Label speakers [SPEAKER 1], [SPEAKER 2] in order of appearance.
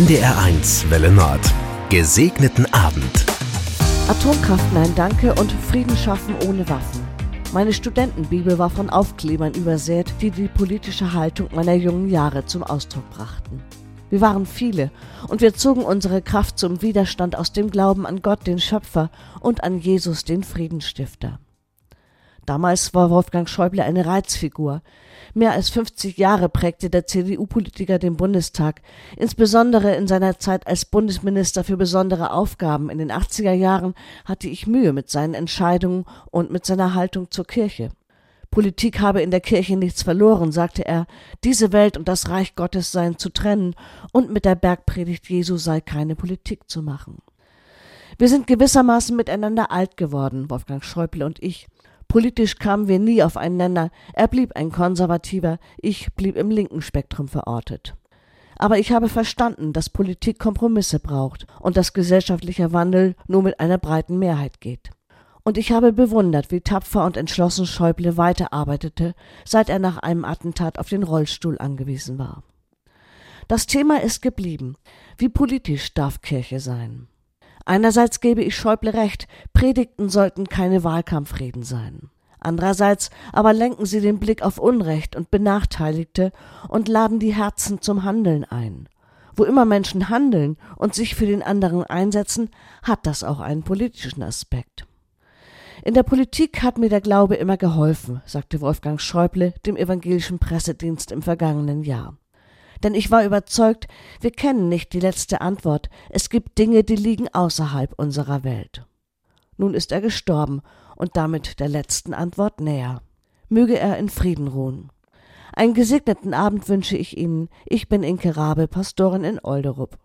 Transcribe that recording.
[SPEAKER 1] NDR1 Welle Nord. Gesegneten Abend.
[SPEAKER 2] Atomkraft nein danke und Frieden schaffen ohne Waffen. Meine Studentenbibel war von Aufklebern übersät, die die politische Haltung meiner jungen Jahre zum Ausdruck brachten. Wir waren viele und wir zogen unsere Kraft zum Widerstand aus dem Glauben an Gott, den Schöpfer, und an Jesus, den Friedensstifter. Damals war Wolfgang Schäuble eine Reizfigur. Mehr als 50 Jahre prägte der CDU-Politiker den Bundestag, insbesondere in seiner Zeit als Bundesminister für besondere Aufgaben in den 80er Jahren hatte ich Mühe mit seinen Entscheidungen und mit seiner Haltung zur Kirche. Politik habe in der Kirche nichts verloren, sagte er, diese Welt und das Reich Gottes seien zu trennen und mit der Bergpredigt Jesu sei keine Politik zu machen. Wir sind gewissermaßen miteinander alt geworden, Wolfgang Schäuble und ich. Politisch kamen wir nie aufeinander. Er blieb ein Konservativer, ich blieb im linken Spektrum verortet. Aber ich habe verstanden, dass Politik Kompromisse braucht und dass gesellschaftlicher Wandel nur mit einer breiten Mehrheit geht. Und ich habe bewundert, wie tapfer und entschlossen Schäuble weiterarbeitete, seit er nach einem Attentat auf den Rollstuhl angewiesen war. Das Thema ist geblieben. Wie politisch darf Kirche sein? Einerseits gebe ich Schäuble recht, Predigten sollten keine Wahlkampfreden sein. Andererseits aber lenken sie den Blick auf Unrecht und Benachteiligte und laden die Herzen zum Handeln ein. Wo immer Menschen handeln und sich für den anderen einsetzen, hat das auch einen politischen Aspekt. In der Politik hat mir der Glaube immer geholfen, sagte Wolfgang Schäuble dem evangelischen Pressedienst im vergangenen Jahr denn ich war überzeugt, wir kennen nicht die letzte Antwort, es gibt Dinge, die liegen außerhalb unserer Welt. Nun ist er gestorben und damit der letzten Antwort näher. Möge er in Frieden ruhen. Einen gesegneten Abend wünsche ich Ihnen. Ich bin Inke Rabe, Pastorin in Olderup.